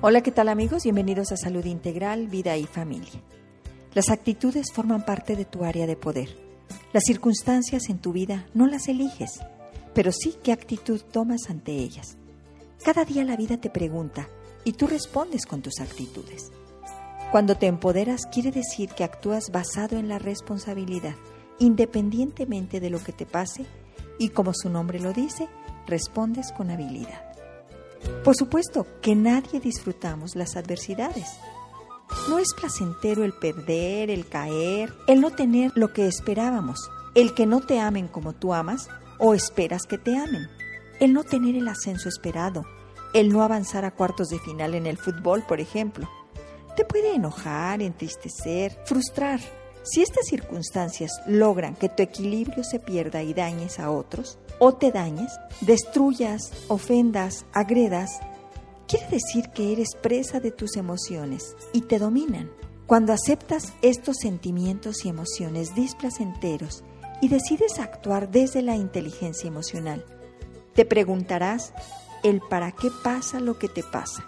Hola, ¿qué tal amigos? Bienvenidos a Salud Integral, Vida y Familia. Las actitudes forman parte de tu área de poder. Las circunstancias en tu vida no las eliges, pero sí qué actitud tomas ante ellas. Cada día la vida te pregunta y tú respondes con tus actitudes. Cuando te empoderas quiere decir que actúas basado en la responsabilidad, independientemente de lo que te pase, y como su nombre lo dice, respondes con habilidad. Por supuesto que nadie disfrutamos las adversidades. No es placentero el perder, el caer, el no tener lo que esperábamos, el que no te amen como tú amas o esperas que te amen, el no tener el ascenso esperado, el no avanzar a cuartos de final en el fútbol, por ejemplo. Te puede enojar, entristecer, frustrar. Si estas circunstancias logran que tu equilibrio se pierda y dañes a otros, o te dañes, destruyas, ofendas, agredas, quiere decir que eres presa de tus emociones y te dominan. Cuando aceptas estos sentimientos y emociones displacenteros y decides actuar desde la inteligencia emocional, te preguntarás el para qué pasa lo que te pasa.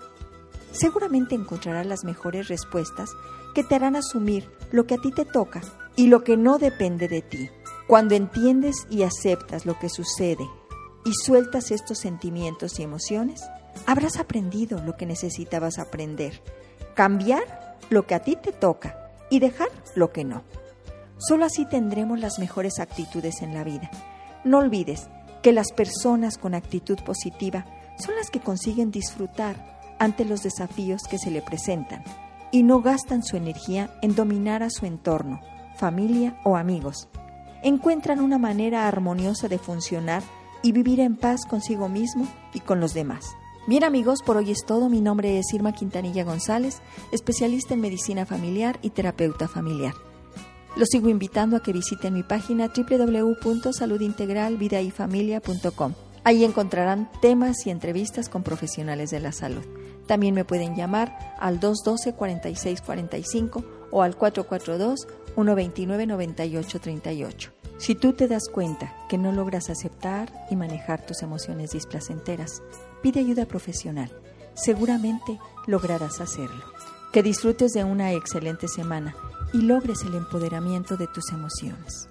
Seguramente encontrarás las mejores respuestas que te harán asumir lo que a ti te toca y lo que no depende de ti. Cuando entiendes y aceptas lo que sucede y sueltas estos sentimientos y emociones, habrás aprendido lo que necesitabas aprender, cambiar lo que a ti te toca y dejar lo que no. Solo así tendremos las mejores actitudes en la vida. No olvides que las personas con actitud positiva son las que consiguen disfrutar ante los desafíos que se le presentan y no gastan su energía en dominar a su entorno, familia o amigos, encuentran una manera armoniosa de funcionar y vivir en paz consigo mismo y con los demás. Bien amigos, por hoy es todo. Mi nombre es Irma Quintanilla González, especialista en medicina familiar y terapeuta familiar. Los sigo invitando a que visiten mi página www.saludintegralvidayfamilia.com. Ahí encontrarán temas y entrevistas con profesionales de la salud. También me pueden llamar al 212-4645 o al 442-129-9838. Si tú te das cuenta que no logras aceptar y manejar tus emociones displacenteras, pide ayuda profesional. Seguramente lograrás hacerlo. Que disfrutes de una excelente semana y logres el empoderamiento de tus emociones.